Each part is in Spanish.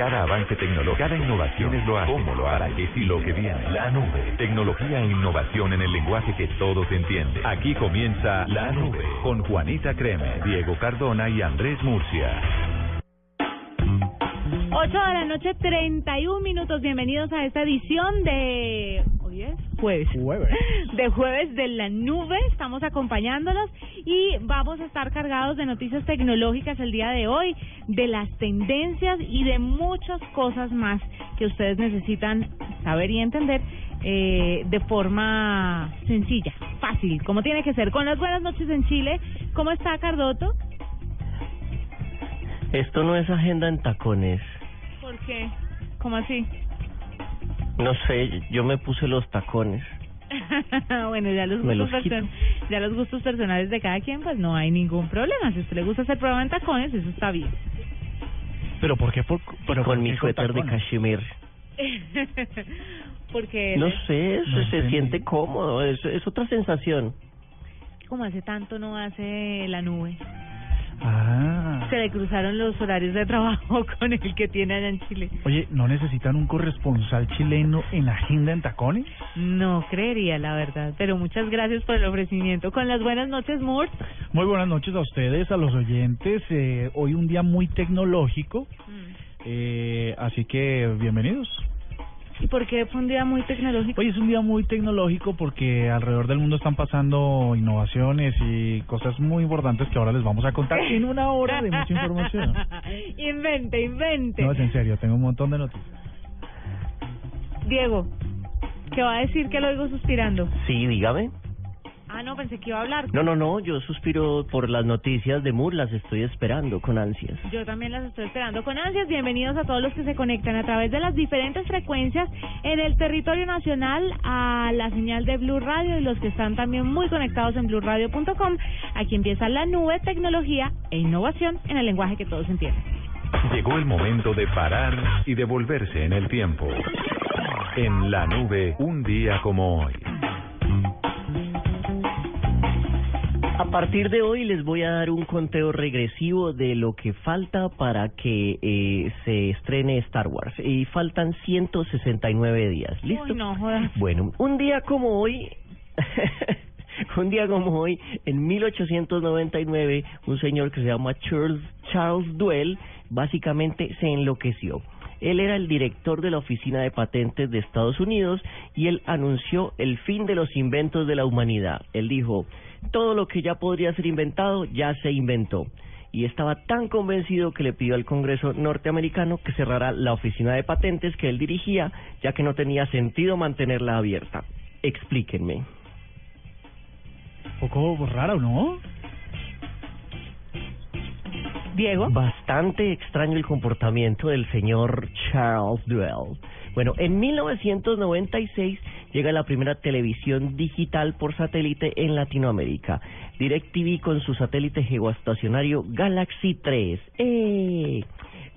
Cada avance tecnológico, cada innovación es lo hace. ¿Cómo lo hará? ¿Qué sí lo que viene? La nube. Tecnología e innovación en el lenguaje que todos entienden. Aquí comienza La Nube con Juanita Creme, Diego Cardona y Andrés Murcia. 8 de la noche, 31 minutos. Bienvenidos a esta edición de. Hoy es jueves. De jueves de la nube. Estamos acompañándolos y vamos a estar cargados de noticias tecnológicas el día de hoy, de las tendencias y de muchas cosas más que ustedes necesitan saber y entender eh, de forma sencilla, fácil, como tiene que ser. Con las buenas noches en Chile. ¿Cómo está Cardoto? Esto no es agenda en tacones. ¿Por qué? ¿Cómo así? No sé, yo me puse los tacones. bueno, ya los, los ya los gustos personales de cada quien, pues no hay ningún problema. Si a usted le gusta hacer prueba en tacones, eso está bien. ¿Pero por qué? Por, pero con mi suéter de cashmere. Porque No sé, No se, se entendí. siente cómodo, es, es otra sensación. como hace tanto no hace la nube. Ah. Se le cruzaron los horarios de trabajo con el que tiene allá en Chile. Oye, ¿no necesitan un corresponsal chileno en agenda en tacones? No creería, la verdad. Pero muchas gracias por el ofrecimiento. Con las buenas noches, Moore. Muy buenas noches a ustedes, a los oyentes. Eh, hoy un día muy tecnológico, eh, así que bienvenidos. ¿Y por qué fue un día muy tecnológico? Hoy es un día muy tecnológico porque alrededor del mundo están pasando innovaciones y cosas muy importantes que ahora les vamos a contar en una hora de mucha información. invente, invente. No, es en serio, tengo un montón de noticias. Diego, ¿qué va a decir que lo oigo suspirando? Sí, dígame. Ah, no, pensé que iba a hablar. No, no, no, yo suspiro por las noticias de Moore, las estoy esperando con ansias. Yo también las estoy esperando con ansias. Bienvenidos a todos los que se conectan a través de las diferentes frecuencias en el territorio nacional a la señal de Blue Radio y los que están también muy conectados en blueradio.com. Aquí empieza la nube, tecnología e innovación en el lenguaje que todos entienden. Llegó el momento de parar y devolverse en el tiempo. En la nube, un día como hoy. A partir de hoy les voy a dar un conteo regresivo de lo que falta para que eh, se estrene Star Wars. Y faltan 169 días. ¿Listo? Uy, no jodas. Bueno, un día como hoy, un día como hoy, en 1899, un señor que se llama Charles, Charles Duell básicamente se enloqueció. Él era el director de la Oficina de Patentes de Estados Unidos y él anunció el fin de los inventos de la humanidad. Él dijo, todo lo que ya podría ser inventado ya se inventó. Y estaba tan convencido que le pidió al Congreso norteamericano que cerrara la oficina de patentes que él dirigía, ya que no tenía sentido mantenerla abierta. Explíquenme. Un poco raro, ¿no? Diego. Bastante extraño el comportamiento del señor Charles Duell. Bueno, en 1996 llega la primera televisión digital por satélite en Latinoamérica. DirecTV con su satélite geoestacionario Galaxy 3. ¡Eh!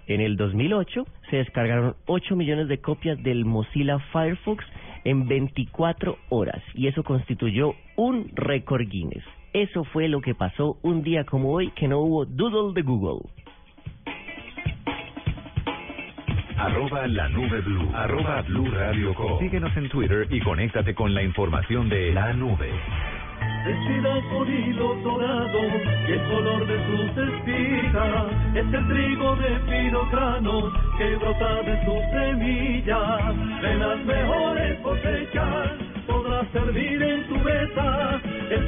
En el 2008 se descargaron 8 millones de copias del Mozilla Firefox en 24 horas y eso constituyó un récord Guinness. Eso fue lo que pasó un día como hoy que no hubo doodle de Google. Arroba la nube blue. Arroba blue radio com. Síguenos en Twitter y conéctate con la información de la nube. Vestida con hilo dorado y el color de sus espigas es el trigo de fino grano que brota de sus semillas. De las mejores cosechas podrás servir en tu mesa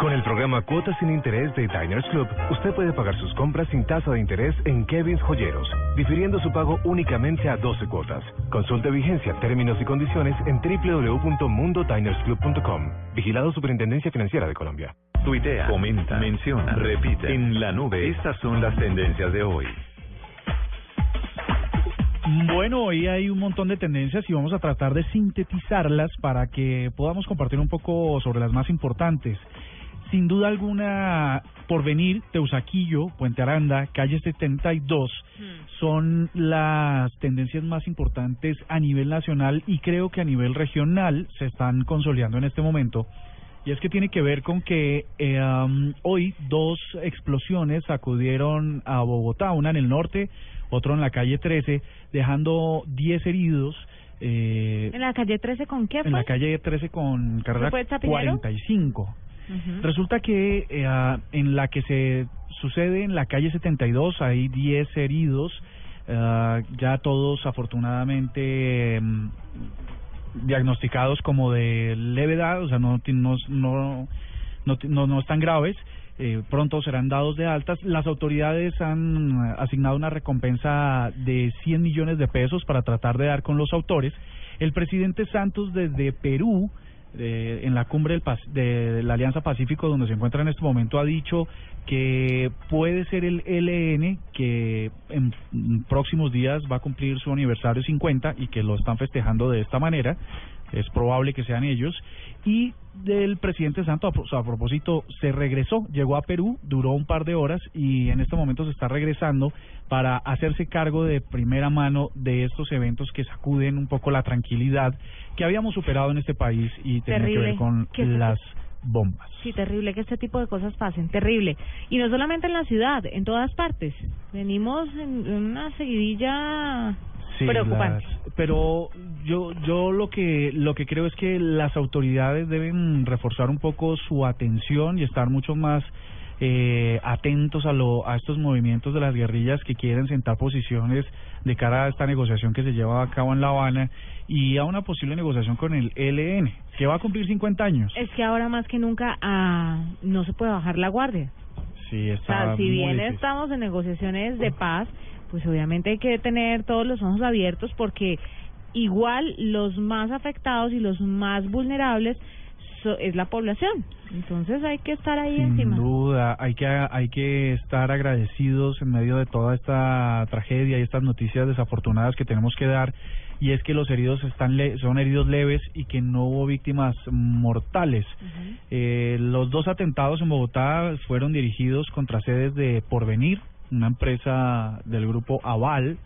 Con el programa Cuotas sin Interés de Diners Club, usted puede pagar sus compras sin tasa de interés en Kevin's Joyeros, difiriendo su pago únicamente a 12 cuotas. Consulte vigencia, términos y condiciones en www.mundodinersclub.com. Vigilado Superintendencia Financiera de Colombia. Tuitea, comenta, menciona, repite. En la nube, estas son las tendencias de hoy. Bueno, hoy hay un montón de tendencias y vamos a tratar de sintetizarlas para que podamos compartir un poco sobre las más importantes. Sin duda alguna, Porvenir, Teusaquillo, Puente Aranda, Calle 72 son las tendencias más importantes a nivel nacional y creo que a nivel regional se están consolidando en este momento. Y es que tiene que ver con que eh, um, hoy dos explosiones acudieron a Bogotá, una en el norte, otro en la calle 13, dejando 10 heridos. Eh, ¿En la calle 13 con qué? En la calle 13 con carrera 45. Resulta que eh, en la que se sucede en la calle 72 hay 10 heridos, eh, ya todos afortunadamente em, diagnosticados como de levedad, o sea, no, no, no, no, no están graves. Eh, pronto serán dados de altas. Las autoridades han asignado una recompensa de 100 millones de pesos para tratar de dar con los autores. El presidente Santos desde Perú en la cumbre del, de la Alianza Pacífico, donde se encuentra en este momento, ha dicho que puede ser el LN que en próximos días va a cumplir su aniversario 50 y que lo están festejando de esta manera. Es probable que sean ellos. Y del presidente Santo, a propósito, se regresó, llegó a Perú, duró un par de horas y en este momento se está regresando para hacerse cargo de primera mano de estos eventos que sacuden un poco la tranquilidad que habíamos superado en este país y tiene que ver con las bombas. Sí, terrible que este tipo de cosas pasen, terrible. Y no solamente en la ciudad, en todas partes. Venimos en una seguidilla preocupante. pero yo yo lo que lo que creo es que las autoridades deben reforzar un poco su atención y estar mucho más eh, atentos a, lo, a estos movimientos de las guerrillas que quieren sentar posiciones de cara a esta negociación que se lleva a cabo en La Habana y a una posible negociación con el ELN, que va a cumplir 50 años. Es que ahora más que nunca ah, no se puede bajar la guardia. Sí, está si bien estamos en negociaciones de paz, pues obviamente hay que tener todos los ojos abiertos porque igual los más afectados y los más vulnerables es la población. Entonces hay que estar ahí encima. Sin duda, hay que hay que estar agradecidos en medio de toda esta tragedia y estas noticias desafortunadas que tenemos que dar y es que los heridos están son heridos leves y que no hubo víctimas mortales. eh, los dos atentados en Bogotá fueron dirigidos contra sedes de Porvenir, una empresa del grupo Aval,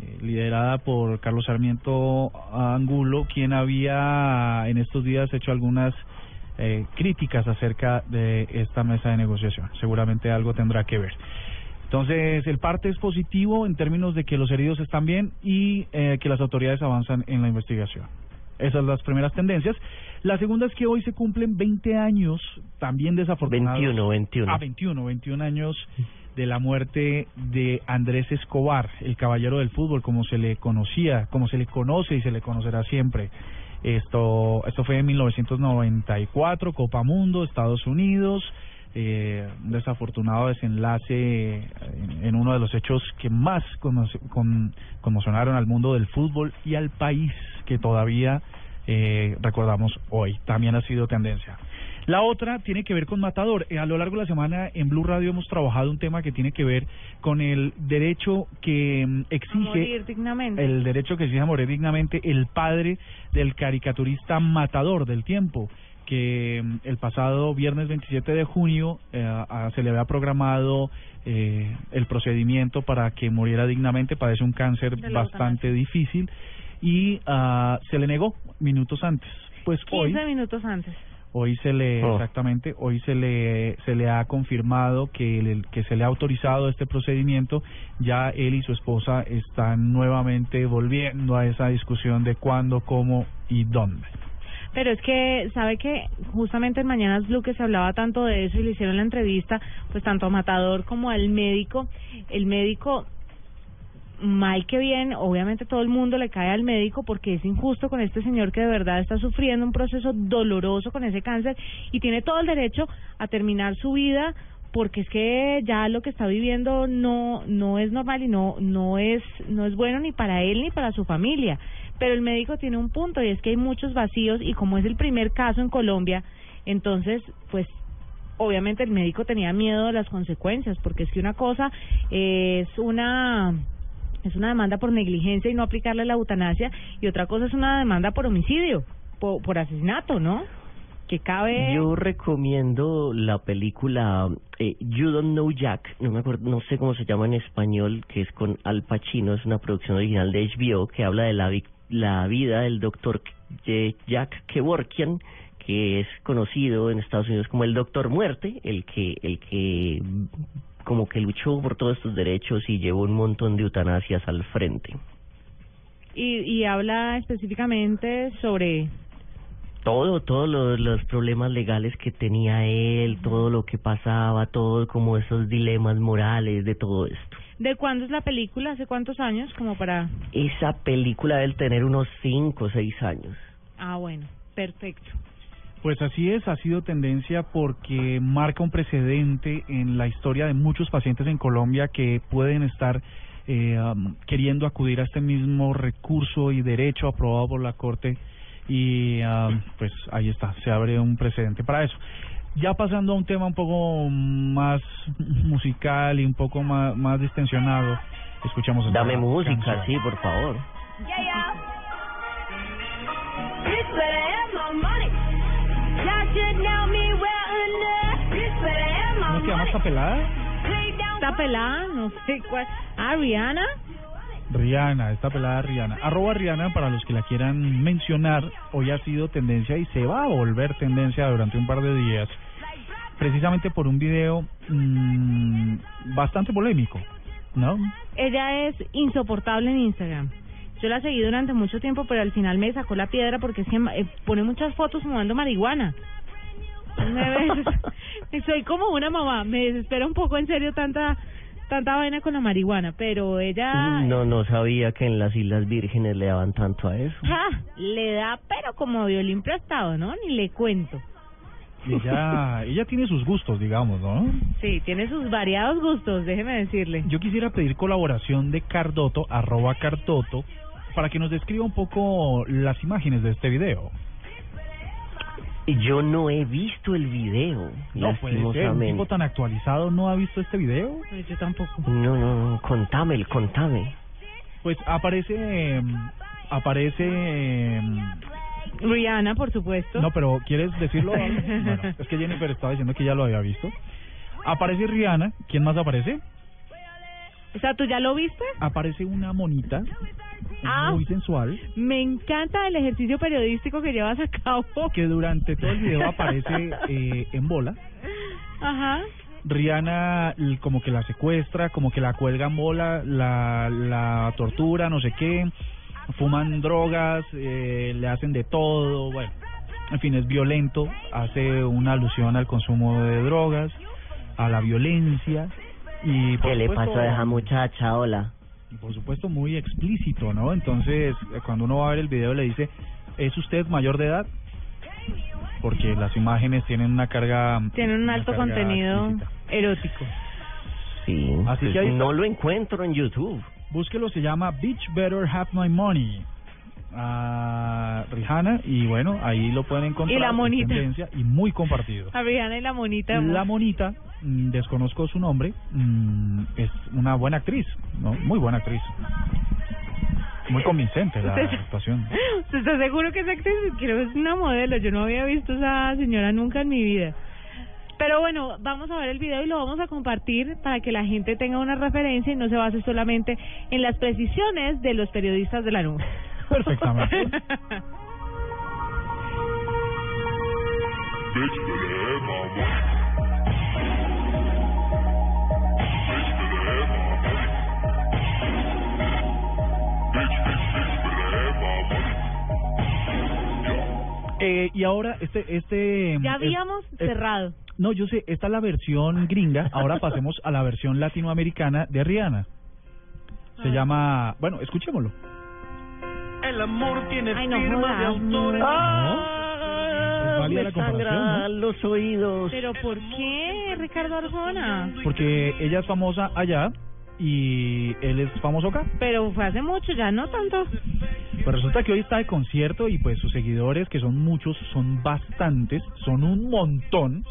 eh, liderada por Carlos Sarmiento Angulo, quien había en estos días hecho algunas eh, críticas acerca de esta mesa de negociación. Seguramente algo tendrá que ver. Entonces, el parte es positivo en términos de que los heridos están bien y eh, que las autoridades avanzan en la investigación. Esas son las primeras tendencias. La segunda es que hoy se cumplen 20 años, también desafortunados. 21, 21. Ah, 21, 21 años de la muerte de Andrés Escobar, el caballero del fútbol, como se le conocía, como se le conoce y se le conocerá siempre. Esto, esto fue en 1994, Copa Mundo, Estados Unidos. Eh, un desafortunado desenlace en, uno de los hechos que más conmocionaron al mundo del fútbol y al país que todavía eh, recordamos hoy. También ha sido tendencia. La otra tiene que ver con Matador. Eh, a lo largo de la semana en Blue Radio hemos trabajado un tema que tiene que ver con el derecho que mm, exige el derecho que exige a morir dignamente el padre del caricaturista Matador del tiempo que mm, el pasado viernes 27 de junio eh, se le había programado eh, el procedimiento para que muriera dignamente, padece un cáncer bastante difícil y uh, se le negó minutos antes. Pues 15 minutos antes. Hoy se le oh. exactamente, hoy se le se le ha confirmado que que se le ha autorizado este procedimiento. Ya él y su esposa están nuevamente volviendo a esa discusión de cuándo, cómo y dónde. Pero es que, ¿sabe que Justamente en Mañanas Blue que se hablaba tanto de eso y le hicieron la entrevista, pues tanto a Matador como al médico. El médico mal que bien, obviamente todo el mundo le cae al médico porque es injusto con este señor que de verdad está sufriendo un proceso doloroso con ese cáncer y tiene todo el derecho a terminar su vida porque es que ya lo que está viviendo no no es normal y no no es no es bueno ni para él ni para su familia. Pero el médico tiene un punto y es que hay muchos vacíos y como es el primer caso en Colombia, entonces pues obviamente el médico tenía miedo de las consecuencias porque es que una cosa es una es una demanda por negligencia y no aplicarle la eutanasia y otra cosa es una demanda por homicidio, por, asesinato, ¿no? que cabe. Yo recomiendo la película eh, You Don't Know Jack, no me acuerdo, no sé cómo se llama en español, que es con Al Pacino, es una producción original de HBO que habla de la, la vida del doctor Jack Kevorkian, que es conocido en Estados Unidos como el Doctor Muerte, el que el que como que luchó por todos estos derechos y llevó un montón de eutanasias al frente. Y, y habla específicamente sobre todo, todos los, problemas legales que tenía él, todo lo que pasaba, todo como esos dilemas morales de todo esto. ¿De cuándo es la película? ¿Hace cuántos años? Como para... Esa película debe tener unos cinco o seis años. Ah, bueno, perfecto. Pues así es, ha sido tendencia porque marca un precedente en la historia de muchos pacientes en Colombia que pueden estar eh, queriendo acudir a este mismo recurso y derecho aprobado por la Corte y pues ahí está, se abre un precedente para eso. Ya pasando a un tema un poco más musical y un poco más, más distensionado, escuchamos. Dame música, sí, por favor. ¿Cómo se esta pelada? Esta pelada, no sé cuál. Ah, Rihanna. Rihanna, esta pelada Rihanna. Arroba Rihanna para los que la quieran mencionar. Hoy ha sido tendencia y se va a volver tendencia durante un par de días. Precisamente por un video mmm, bastante polémico, ¿no? Ella es insoportable en Instagram. Yo la seguí durante mucho tiempo, pero al final me sacó la piedra porque es que eh, pone muchas fotos fumando marihuana. Soy como una mamá, me desespera un poco en serio tanta tanta vaina con la marihuana, pero ella... No, no sabía que en las Islas Vírgenes le daban tanto a eso. Le da, pero como violín prestado, ¿no? Ni le cuento. ella, ella tiene sus gustos, digamos, ¿no? Sí, tiene sus variados gustos, déjeme decirle. Yo quisiera pedir colaboración de Cardoto, arroba Cardoto, para que nos describa un poco las imágenes de este video. Yo no he visto el video. No puede ser, un tipo tan actualizado no ha visto este video. Pues yo tampoco. No, no, no, contame, contame. Pues aparece, aparece... Rihanna, por supuesto. No, pero ¿quieres decirlo? bueno, es que Jennifer estaba diciendo que ya lo había visto. Aparece Rihanna, ¿quién más aparece? O sea, ¿tú ya lo viste? Aparece una monita ah, muy sensual. Me encanta el ejercicio periodístico que llevas a cabo. Que durante todo el video aparece eh, en bola. Ajá. Rihanna como que la secuestra, como que la cuelga en bola, la, la tortura, no sé qué. Fuman drogas, eh, le hacen de todo, bueno. En fin, es violento, hace una alusión al consumo de drogas, a la violencia y ¿Qué le pasó a esa muchacha? Hola. Y por supuesto muy explícito, ¿no? Entonces, eh, cuando uno va a ver el video le dice, ¿es usted mayor de edad? Porque las imágenes tienen una carga... Tienen un alto contenido erótico. Sí, Así pues que no lo encuentro en YouTube. Búsquelo, se llama Bitch Better Have My Money a Rihanna y bueno, ahí lo pueden encontrar. Y la monita. y muy compartido. A Rihanna y la monita. La monita, mm, desconozco su nombre, mm, es una buena actriz, ¿no? Muy buena actriz. Muy convincente la actuación. ¿Usted está seguro que es actriz? Creo que es una modelo. Yo no había visto a esa señora nunca en mi vida. Pero bueno, vamos a ver el video y lo vamos a compartir para que la gente tenga una referencia y no se base solamente en las precisiones de los periodistas de la nube. Perfectamente. Eh, y ahora este este ya habíamos cerrado. No, yo sé, esta es la versión gringa. Ahora pasemos a la versión latinoamericana de Rihanna. Se llama, bueno, escuchémoslo. El amor tiene Ay, no firma de autor. Ah, me sangran los oídos. ¿Pero por qué, Ricardo Arjona? Porque ella es famosa allá y él es famoso acá. Pero fue hace mucho, ya no tanto. Pues resulta que hoy está de concierto y pues sus seguidores, que son muchos, son bastantes, son un montón.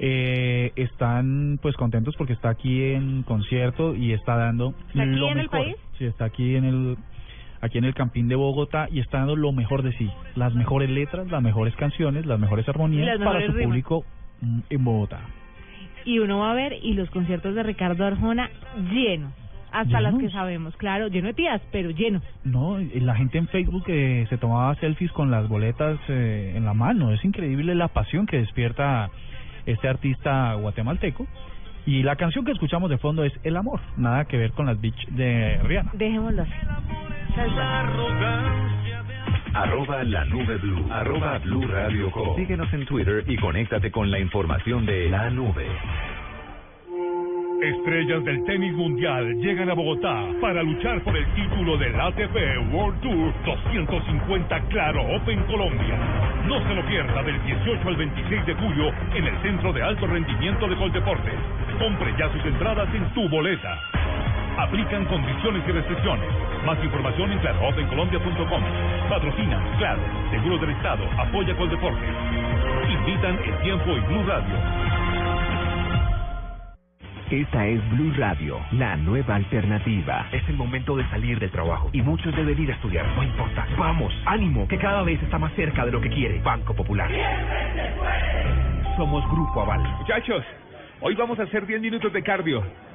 Eh, están pues contentos porque está aquí en concierto y está dando ¿Está aquí en el país? Sí, está aquí en el aquí en el Campín de Bogotá y está dando lo mejor de sí, las mejores letras, las mejores canciones, las mejores armonías para su público mm, en Bogotá. Y uno va a ver y los conciertos de Ricardo Arjona llenos hasta las que sabemos, claro, lleno de tías, pero lleno. No, la gente en Facebook que se tomaba selfies con las boletas eh, en la mano, es increíble la pasión que despierta este artista guatemalteco. Y la canción que escuchamos de fondo es El Amor, nada que ver con las Beach de Rihanna. Dejémoslo así. Arroba la nube blue. Arroba blue radio Síguenos en Twitter y conéctate con la información de la nube. Estrellas del tenis mundial llegan a Bogotá para luchar por el título del ATP World Tour 250 Claro Open Colombia. No se lo pierda del 18 al 26 de julio en el Centro de Alto Rendimiento de Coldeportes. Compre ya sus entradas en tu boleta. Aplican condiciones y restricciones. Más información en claroopencolombia.com. Patrocina, claro, Seguro del Estado, apoya Coldeportes. Invitan el tiempo y Blue Radio. Esta es Blue Radio, la nueva alternativa. Es el momento de salir del trabajo y muchos deben ir a estudiar. No importa. Vamos, ánimo, que cada vez está más cerca de lo que quiere. Banco Popular. Somos Grupo Aval. Muchachos, hoy vamos a hacer 10 minutos de cardio.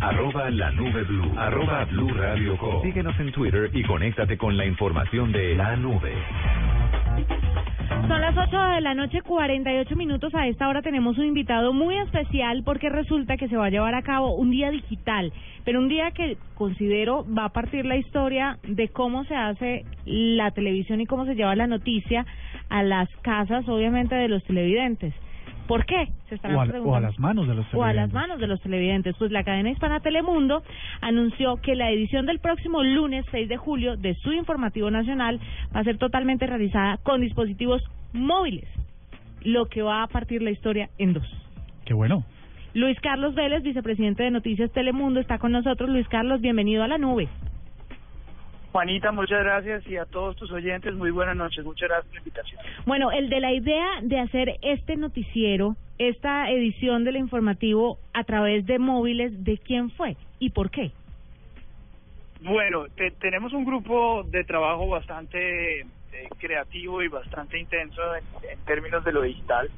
Arroba la nube blue. Arroba blue radio Síguenos en Twitter y conéctate con la información de la nube. Son las 8 de la noche, 48 minutos. A esta hora tenemos un invitado muy especial porque resulta que se va a llevar a cabo un día digital, pero un día que considero va a partir la historia de cómo se hace la televisión y cómo se lleva la noticia a las casas, obviamente, de los televidentes. ¿Por qué? Se están o, a, o a las manos de los televidentes. O a las manos de los televidentes. Pues la cadena hispana Telemundo anunció que la edición del próximo lunes 6 de julio de su informativo nacional va a ser totalmente realizada con dispositivos móviles, lo que va a partir la historia en dos. Qué bueno. Luis Carlos Vélez, vicepresidente de Noticias Telemundo, está con nosotros. Luis Carlos, bienvenido a la nube. Juanita, muchas gracias y a todos tus oyentes, muy buenas noches. Muchas gracias por la invitación. Bueno, el de la idea de hacer este noticiero, esta edición del informativo a través de móviles, ¿de quién fue y por qué? Bueno, tenemos un grupo de trabajo bastante eh, creativo y bastante intenso en, términos de lo digital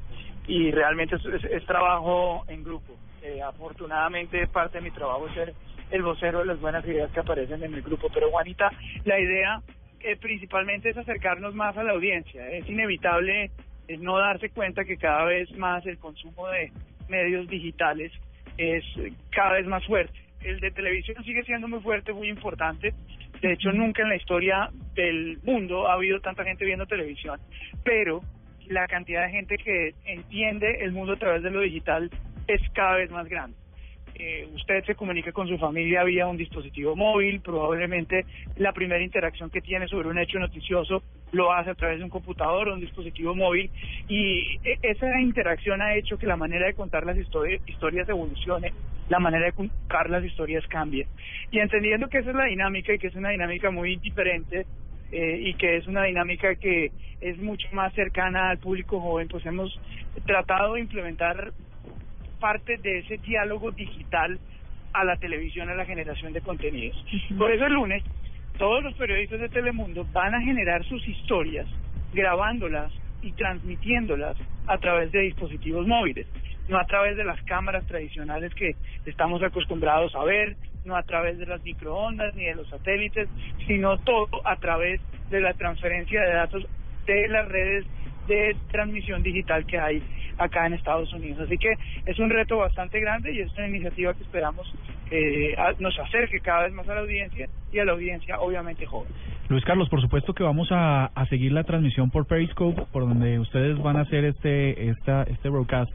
y realmente es, trabajo en grupo. Eh, afortunadamente parte de mi trabajo es ser el vocero de las buenas ideas que aparecen en el grupo. Pero Juanita, la idea eh, principalmente es acercarnos más a la audiencia. Es inevitable es no darse cuenta que cada vez más el consumo de medios digitales es cada vez más fuerte. El de televisión sigue siendo muy fuerte, muy importante. De hecho, nunca en la historia del mundo ha habido tanta gente viendo televisión, pero la cantidad de gente que entiende el mundo a través de lo digital es cada vez más grande eh, usted se comunica con su familia vía un dispositivo móvil, probablemente la primera interacción que tiene sobre un hecho noticioso lo hace a través de un computador o un dispositivo móvil y e, esa interacción ha hecho que la manera de contar las historias evolucione, la manera de contar las historias cambie. Y entendiendo que esa es la dinámica y que es una dinámica muy diferente eh, y que es una dinámica que es mucho más cercana al público joven, pues hemos tratado de implementar parte de ese diálogo digital a la televisión, a la generación de contenidos. Por eso el lunes todos los periodistas de Telemundo van a generar sus historias grabándolas y transmitiéndolas a través de dispositivos móviles, no a través de las cámaras tradicionales que estamos acostumbrados a ver, no a través de las microondas ni de los satélites, sino todo a través de la transferencia de datos de las redes de transmisión digital que hay acá en Estados Unidos. Así que es un reto bastante grande y es una iniciativa que esperamos eh, nos acerque cada vez más a la audiencia y a la audiencia obviamente joven. Luis Carlos, por supuesto que vamos a, seguir la transmisión por Periscope, por donde ustedes van a hacer este esta, este broadcast.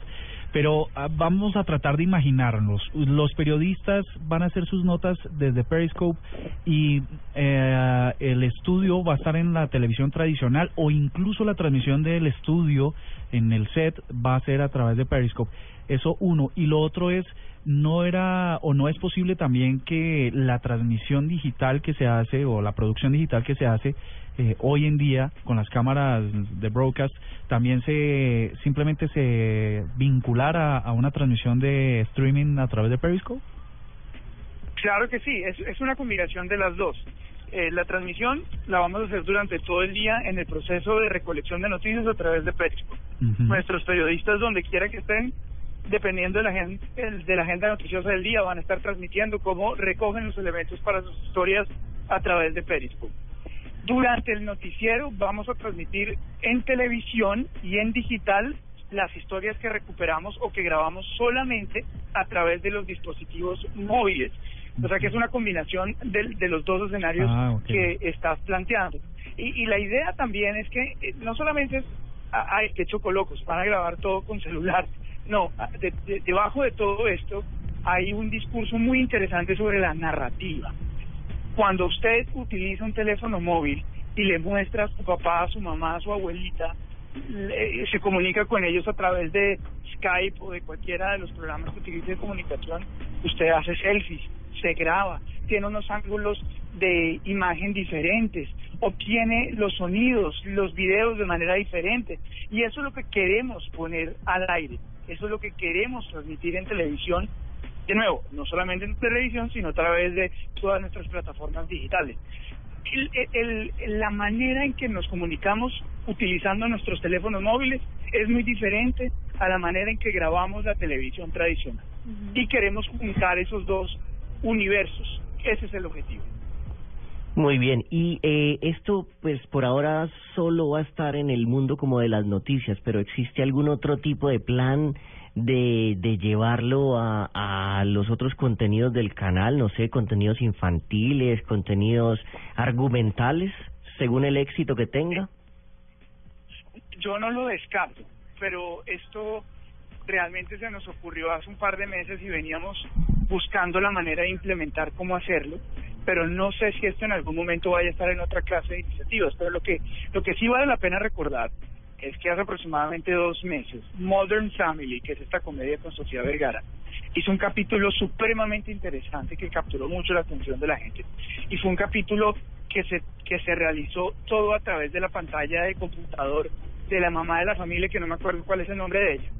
Pero ah, vamos a tratar de imaginarnos. Los periodistas van a hacer sus notas desde Periscope y eh, el estudio va a estar en la televisión tradicional o incluso la transmisión del estudio en el set va a ser a través de Periscope. Eso uno. Y lo otro es no era o no es posible también que la transmisión digital que se hace o la producción digital que se hace eh, hoy en día con las cámaras de broadcast también se simplemente se vinculara a una transmisión de streaming a través de Periscope? Claro que sí, es, es una combinación de las dos. Eh, la transmisión la vamos a hacer durante todo el día en el proceso de recolección de noticias a través de Periscope. Nuestros periodistas, donde quiera que estén, dependiendo de la, agenda, de la agenda noticiosa del día, van a estar transmitiendo cómo recogen los elementos para sus historias a través de Periscope. Durante el noticiero vamos a transmitir en televisión y en digital las historias que recuperamos o que grabamos solamente a través de los dispositivos móviles. O sea que es una combinación de, de los dos escenarios ah, que estás planteando. Y, y, la idea también es que eh, no solamente es, ay, qué chocolocos, van a grabar todo con celular. No, debajo de todo esto hay un discurso muy interesante sobre la narrativa. Cuando usted utiliza un teléfono móvil y le muestra a su papá, a su mamá, a su abuelita, se comunica con ellos a través de Skype o de cualquiera de los programas que utilice de comunicación, usted hace selfies, se graba, tiene unos ángulos de imagen diferentes, obtiene los sonidos, los videos de manera diferente. Y eso es lo que queremos poner al aire, eso es lo que queremos transmitir en televisión de nuevo, no solamente en televisión, sino a través de todas nuestras plataformas digitales. El, la manera en que nos comunicamos utilizando nuestros teléfonos móviles es muy diferente a la manera en que grabamos la televisión tradicional. Y queremos juntar esos dos universos. Ese es el objetivo. Muy bien, y eh, esto pues por ahora solo va a estar en el mundo como de las noticias, pero ¿existe algún otro tipo de plan de, de llevarlo a, a los otros contenidos del canal, no sé, contenidos infantiles, contenidos argumentales, según el éxito que tenga? Yo no lo descarto, pero esto realmente se nos ocurrió hace un par de meses y veníamos buscando la manera de implementar cómo hacerlo, pero no sé si esto en algún momento vaya a estar en otra clase de iniciativas, pero lo que lo que sí vale la pena recordar es que hace aproximadamente dos meses, Modern Family, que es esta comedia con Sofía Vergara, hizo un capítulo supremamente interesante que capturó mucho la atención de la gente. Y fue un capítulo que se, que se realizó todo a través de la pantalla de computador de la mamá de la familia, que no me acuerdo cuál es el nombre de ella,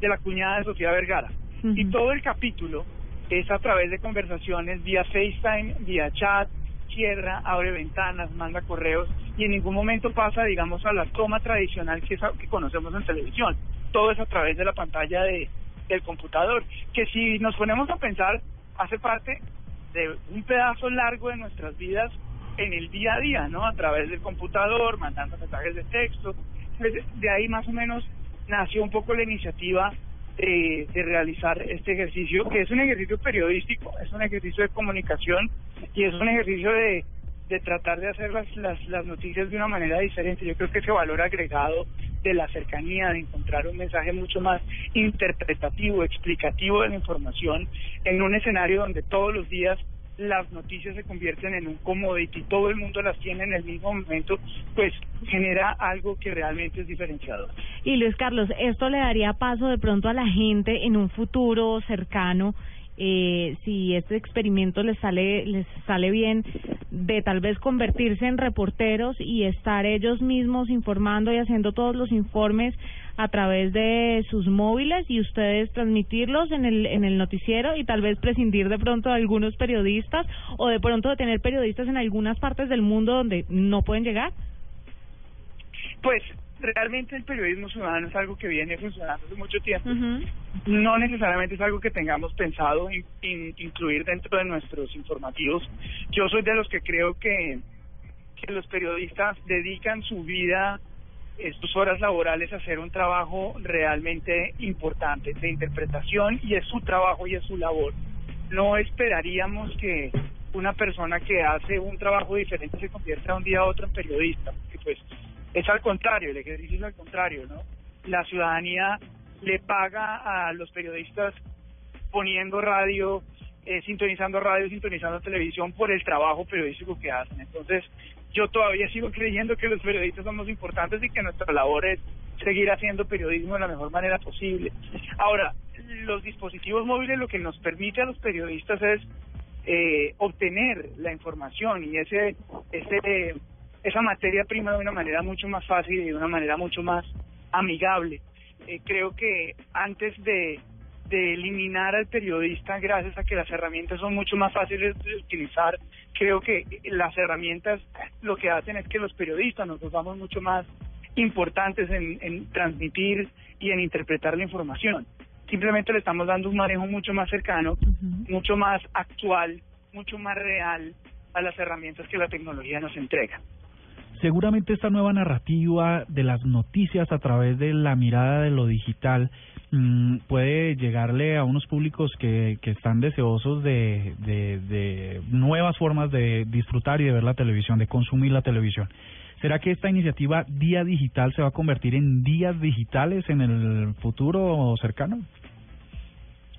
de la cuñada de Sofía Vergara. Y todo el capítulo es a través de conversaciones vía FaceTime, vía chat, cierra, abre ventanas, manda correos y en ningún momento pasa, digamos, a la toma tradicional que, que conocemos en televisión. Todo es a través de la pantalla de, del computador, que si nos ponemos a pensar, hace parte de un pedazo largo de nuestras vidas en el día a día, ¿no? A través del computador, mandando mensajes de texto. De ahí más o menos nació un poco la iniciativa de, de realizar este ejercicio, que es un ejercicio periodístico, es un ejercicio de comunicación y es un ejercicio de, de tratar de hacer las, las, las noticias de una manera diferente. Yo creo que ese valor agregado de la cercanía, de encontrar un mensaje mucho más interpretativo, explicativo de la información en un escenario donde todos los días las noticias se convierten en un commodity, todo el mundo las tiene en el mismo momento, pues genera algo que realmente es diferenciador. Y Luis Carlos, ¿esto le daría paso de pronto a la gente en un futuro cercano eh, si este experimento les sale les sale bien de tal vez convertirse en reporteros y estar ellos mismos informando y haciendo todos los informes a través de sus móviles y ustedes transmitirlos en el en el noticiero y tal vez prescindir de pronto de algunos periodistas o de pronto de tener periodistas en algunas partes del mundo donde no pueden llegar? Pues realmente el periodismo ciudadano es algo que viene funcionando hace mucho tiempo. No necesariamente es algo que tengamos pensado incluir dentro de nuestros informativos. Yo soy de los que creo que, que los periodistas dedican su vida, sus horas laborales, a hacer un trabajo realmente importante de interpretación y es su trabajo y es su labor. No esperaríamos que una persona que hace un trabajo diferente se convierta un día a otro en periodista, porque pues es al contrario, el ejercicio es al contrario, ¿no? La ciudadanía le paga a los periodistas poniendo radio, eh, sintonizando radio, sintonizando televisión por el trabajo periodístico que hacen. Entonces, yo todavía sigo creyendo que los periodistas somos importantes y que nuestra labor es seguir haciendo periodismo de la mejor manera posible. Ahora, los dispositivos móviles lo que nos permite a los periodistas es eh, obtener la información y ese, ese, esa materia prima de una manera mucho más fácil y de una manera mucho más amigable. Eh, creo que antes de, de eliminar al periodista gracias a que las herramientas son mucho más fáciles de utilizar, creo que las herramientas lo que hacen es que los periodistas nos vamos mucho más importantes en, en transmitir y en interpretar la información. Simplemente le estamos dando un manejo mucho más cercano, mucho más actual, mucho más real a las herramientas que la tecnología nos entrega. Seguramente esta nueva narrativa de las noticias a través de la mirada de lo digital mm, puede llegarle a unos públicos que, que están deseosos de, de, de nuevas formas de disfrutar y de ver la televisión, de consumir la televisión. ¿Será que esta iniciativa Día Digital se va a convertir en días digitales en el futuro cercano?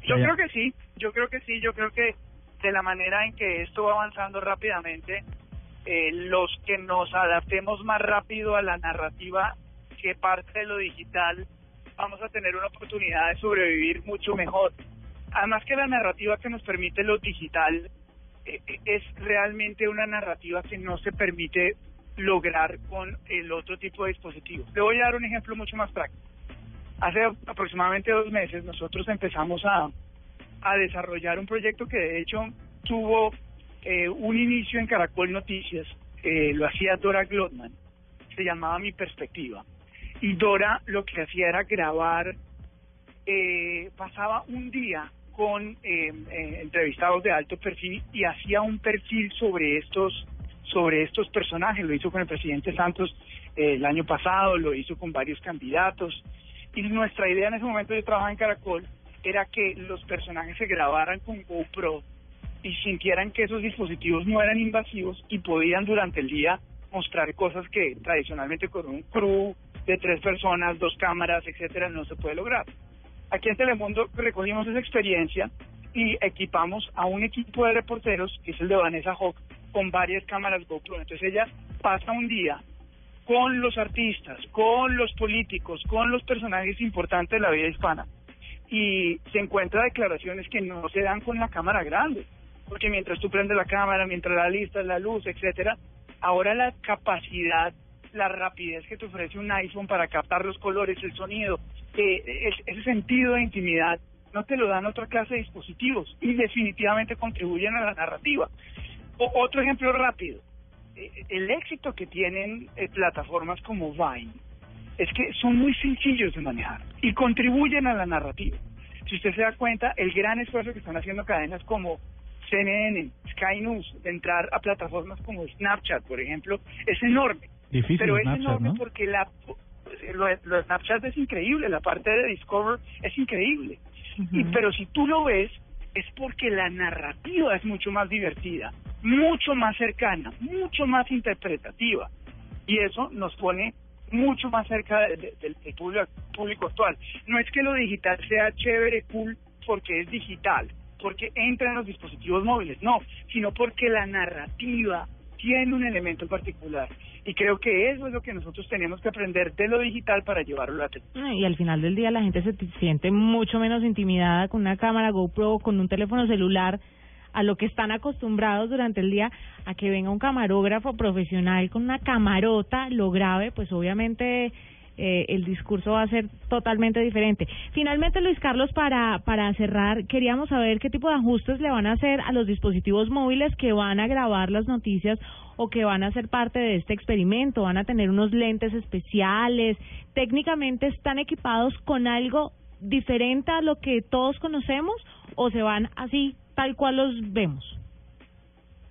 Yo creo que sí, yo creo que sí, yo creo que de la manera en que esto va avanzando rápidamente, eh, los que nos adaptemos más rápido a la narrativa que parte de lo digital, vamos a tener una oportunidad de sobrevivir mucho mejor. Además que la narrativa que nos permite lo digital eh, es realmente una narrativa que no se permite lograr con el otro tipo de dispositivos. Le voy a dar un ejemplo mucho más práctico. Hace aproximadamente dos meses nosotros empezamos a, a desarrollar un proyecto que de hecho tuvo eh, un inicio en Caracol Noticias, eh, lo hacía Dora Glotman, se llamaba Mi Perspectiva. Y Dora lo que hacía era grabar, eh, pasaba un día con eh, eh, entrevistados de alto perfil y hacía un perfil sobre estos sobre estos personajes. Lo hizo con el presidente Santos eh, el año pasado, lo hizo con varios candidatos. Y nuestra idea en ese momento de trabajar en Caracol era que los personajes se grabaran con GoPro y sintieran que esos dispositivos no eran invasivos y podían durante el día mostrar cosas que tradicionalmente con un crew de tres personas, dos cámaras, etcétera, no se puede lograr. Aquí en Telemundo recogimos esa experiencia y equipamos a un equipo de reporteros, que es el de Vanessa Hawk, con varias cámaras GoPro. Entonces ella pasa un día con los artistas, con los políticos, con los personajes importantes de la vida hispana y se encuentra declaraciones que no se dan con la cámara grande, porque mientras tú prendes la cámara, mientras la lista, la luz, etcétera, ahora la capacidad, la rapidez que te ofrece un iPhone para captar los colores, el sonido, eh, ese sentido de intimidad no te lo dan otra clase de dispositivos y definitivamente contribuyen a la narrativa otro ejemplo rápido. Eh, el éxito que tienen eh, plataformas como Vine es que son muy sencillos de manejar y contribuyen a la narrativa. Si usted se da cuenta, el gran esfuerzo que están haciendo cadenas como CNN, Sky News, de entrar a plataformas como Snapchat, por ejemplo, es enorme. Pero es enorme porque la lo, lo, Snapchat es increíble, la parte de Discover es increíble. y Pero si tú lo ves, es porque la narrativa es mucho más divertida mucho más cercana, mucho más interpretativa. Y eso nos pone mucho más cerca del público, actual. No es que lo digital sea chévere, cool, porque es digital, porque entra en los dispositivos móviles, no, sino porque la narrativa tiene un elemento particular. Y creo que eso es lo que nosotros tenemos que aprender de lo digital para llevarlo a la Y al final del día la gente se siente mucho menos intimidada con una cámara GoPro, con un teléfono celular, a lo que están acostumbrados durante el día, a que venga un camarógrafo profesional con una camarota, lo grave, pues obviamente eh, el discurso va a ser totalmente diferente. Finalmente, Luis Carlos, para, para cerrar, queríamos saber qué tipo de ajustes le van a hacer a los dispositivos móviles que van a grabar las noticias o que van a ser parte de este experimento. ¿Van a tener unos lentes especiales? ¿Técnicamente están equipados con algo diferente a lo que todos conocemos o se van así tal cual los vemos?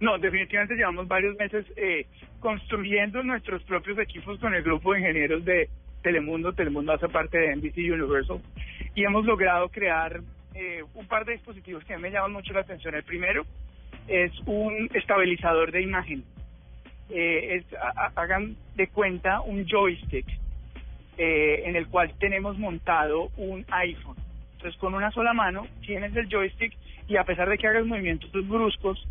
No, definitivamente llevamos varios meses eh, construyendo nuestros propios equipos con el grupo de ingenieros de Telemundo. Telemundo hace parte de NBC Universal y hemos logrado crear eh, un par de dispositivos que me llaman mucho la atención. El primero es un estabilizador de imagen. Eh, es, hagan de cuenta un joystick eh, en el cual tenemos montado un iPhone. Entonces, con una sola mano tienes el joystick y a pesar de que hagas movimientos bruscos,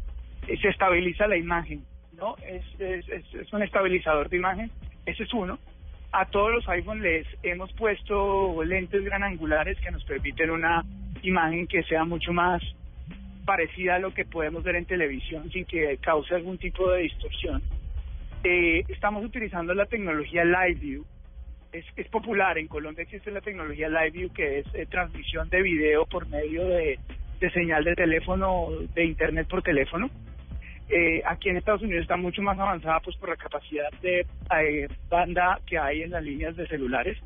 eh, se estabiliza la imagen, ¿no? Es, es, es, un estabilizador de imagen, ese es uno. A todos los iPhones les hemos puesto lentes gran angulares que nos permiten una imagen que sea mucho más parecida a lo que podemos ver en televisión sin que cause algún tipo de distorsión. Eh, estamos utilizando la tecnología Live View. Es, es popular, en Colombia existe la tecnología Live View que es eh, transmisión de video por medio de, de señal de teléfono, de internet por teléfono. Eh, aquí en Estados Unidos está mucho más avanzada pues por la capacidad de eh, banda que hay en las líneas de celulares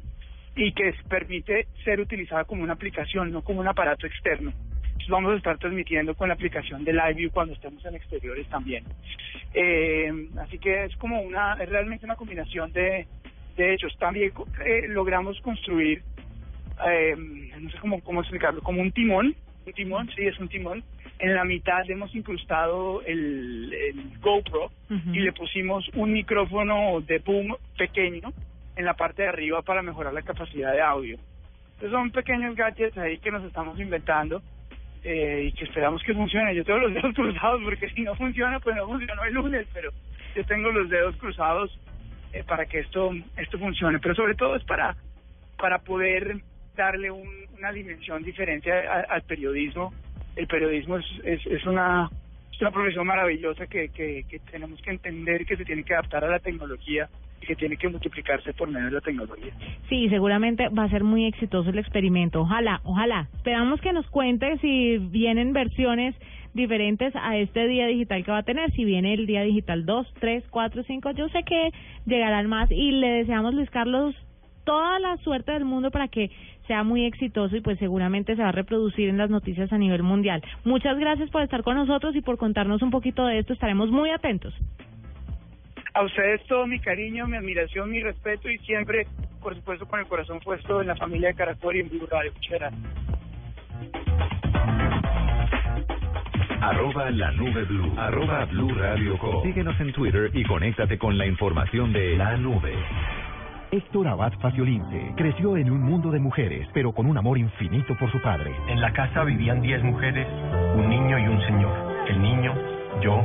y que permite ser utilizada como una aplicación, no como un aparato externo. Entonces vamos a estar transmitiendo con la aplicación de LiveView cuando estemos en exteriores también. Eh, así que es como una, es realmente una combinación de, de hechos. También eh, logramos construir, eh, no sé cómo, cómo explicarlo, como un timón, un timón, sí, es un timón. En la mitad hemos incrustado el, el GoPro y le pusimos un micrófono de boom pequeño en la parte de arriba para mejorar la capacidad de audio. Entonces son pequeños gadgets ahí que nos estamos inventando eh, y que esperamos que funcione. Yo tengo los dedos cruzados porque si no funciona, pues no funcionó el lunes, pero yo tengo los dedos cruzados eh, para que esto esto funcione. Pero sobre todo es para para poder darle un, una dimensión diferente al periodismo. El periodismo es, es, una es una profesión maravillosa que, que, que tenemos que entender que se tiene que adaptar a la tecnología que tiene que multiplicarse por medio de la tecnología. Sí, seguramente va a ser muy exitoso el experimento. Ojalá, ojalá. Esperamos que nos cuente si vienen versiones diferentes a este día digital que va a tener. Si viene el día digital 2, 3, 4, 5, yo sé que llegarán más y le deseamos, Luis Carlos, toda la suerte del mundo para que sea muy exitoso y pues seguramente se va a reproducir en las noticias a nivel mundial. Muchas gracias por estar con nosotros y por contarnos un poquito de esto. Estaremos muy atentos. A ustedes todo mi cariño, mi admiración, mi respeto y siempre, por supuesto, con el corazón puesto en la familia de Caracol y en Blue Radio. Muchas gracias. Arroba la nube blue. Arroba blue radio com. Síguenos en Twitter y conéctate con la información de la nube. Héctor Abad Faciolince creció en un mundo de mujeres, pero con un amor infinito por su padre. En la casa vivían diez mujeres, un niño y un señor. El niño, yo,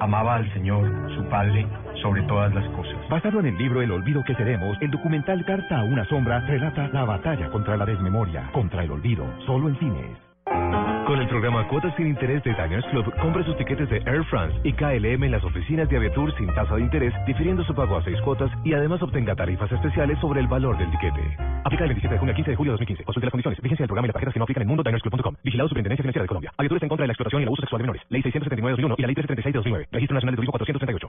amaba al Señor, su Padre, sobre todas las cosas. Basado en el libro El olvido que seremos, el documental Carta a una sombra relata la batalla contra la desmemoria, contra el olvido, solo en cines. Con el programa Cuotas sin Interés de Diners Club, compre sus tiquetes de Air France y KLM en las oficinas de Aviatur sin tasa de interés, difiriendo su pago a seis cuotas y además obtenga tarifas especiales sobre el valor del tiquete. Aplica el 27 de junio al 15 de julio de 2015. Consulte las condiciones. Vigencia del programa y las tarjetas que no aplican en mundodinersclub.com. Vigilado Superintendencia Financiera de Colombia. Aviatur está en contra de la explotación y el abuso sexual de menores. Ley 679 2001 y la Ley 336 de 2009. Registro Nacional de Turismo 438.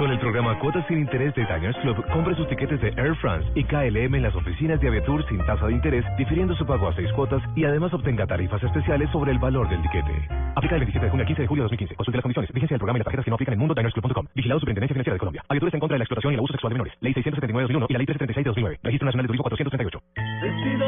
Con el programa Cuotas sin Interés de Diners Club, compre sus tiquetes de Air France y KLM en las oficinas de Aviatur sin tasa de interés, difiriendo su pago a seis cuotas y además obtenga tarifas especiales sobre el valor del tiquete. Aplica el 27 de junio al 15 de julio de 2015. Consulte las condiciones. Vigencia del programa y las tarjetas que no aplican en mundodinersclub.com. Vigilado Superintendencia Financiera de Colombia. Aviatur está en contra de la explotación y el abuso sexual de menores. Ley 679 de 2001 y la Ley 336 de 2009. Registro Nacional de Turismo 438.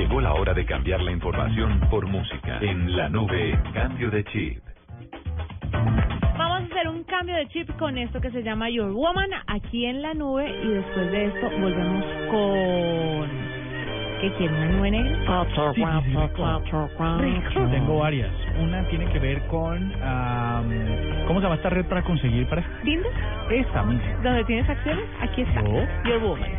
Llegó la hora de cambiar la información por música. En la nube, cambio de chip. Vamos a hacer un cambio de chip con esto que se llama Your Woman aquí en la nube y después de esto volvemos con... ¿Qué quiere una nube negra? Sí, Tengo varias. Una tiene que ver con... am, ¿Cómo se llama esta red para conseguir para ¿Tinder? Esta misma. ¿Dónde tienes acciones? Aquí está. Oh. Your Woman.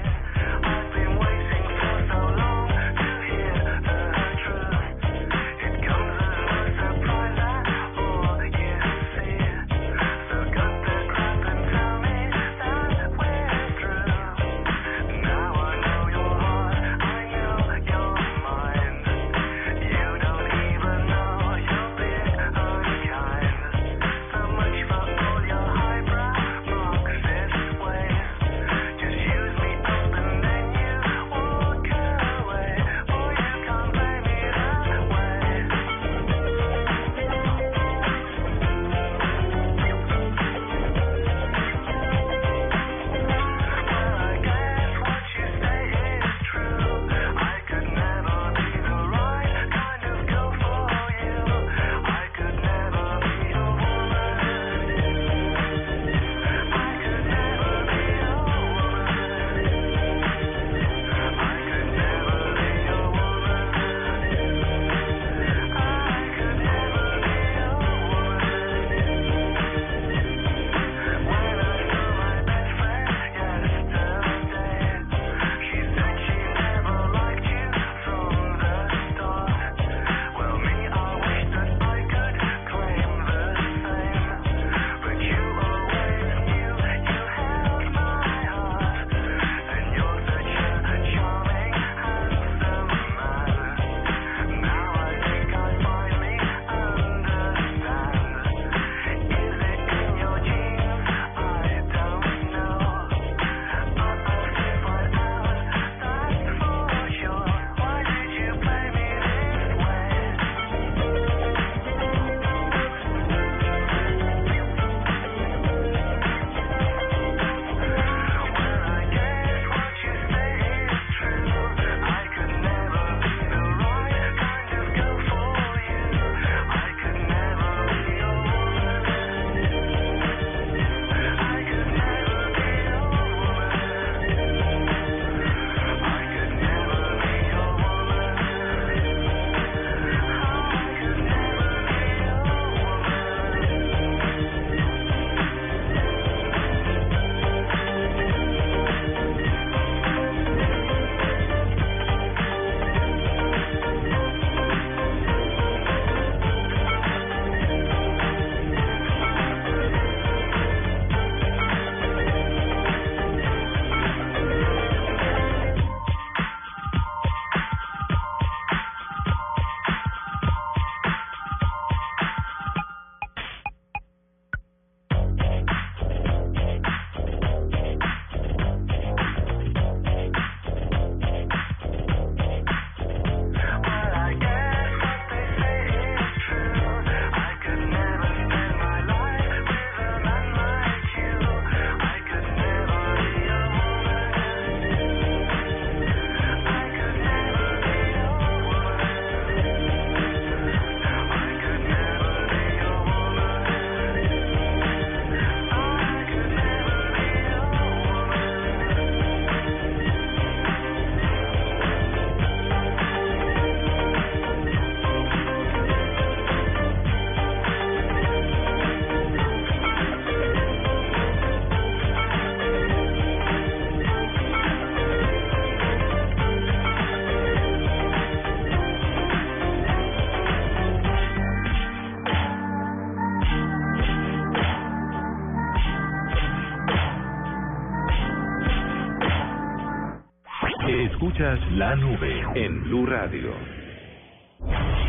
La nube en Blue Radio.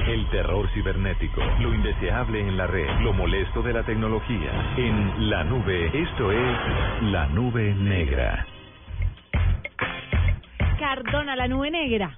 El terror cibernético, lo indeseable en la red, lo molesto de la tecnología. En la nube, esto es la nube negra. Cardona, la nube negra.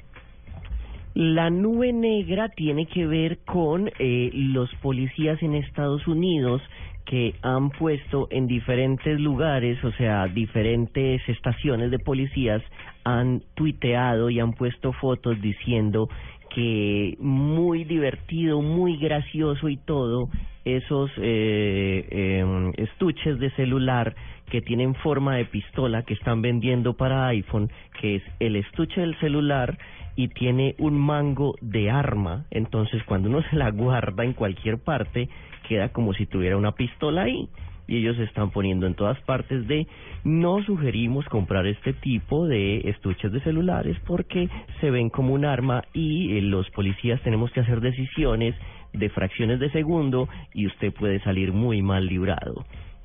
La nube negra tiene que ver con eh, los policías en Estados Unidos que han puesto en diferentes lugares, o sea, diferentes estaciones de policías, han tuiteado y han puesto fotos diciendo que muy divertido, muy gracioso y todo, esos eh, eh, estuches de celular que tienen forma de pistola que están vendiendo para iPhone, que es el estuche del celular y tiene un mango de arma, entonces cuando uno se la guarda en cualquier parte, queda como si tuviera una pistola ahí. Y ellos están poniendo en todas partes de no sugerimos comprar este tipo de estuches de celulares porque se ven como un arma y eh, los policías tenemos que hacer decisiones de fracciones de segundo y usted puede salir muy mal librado.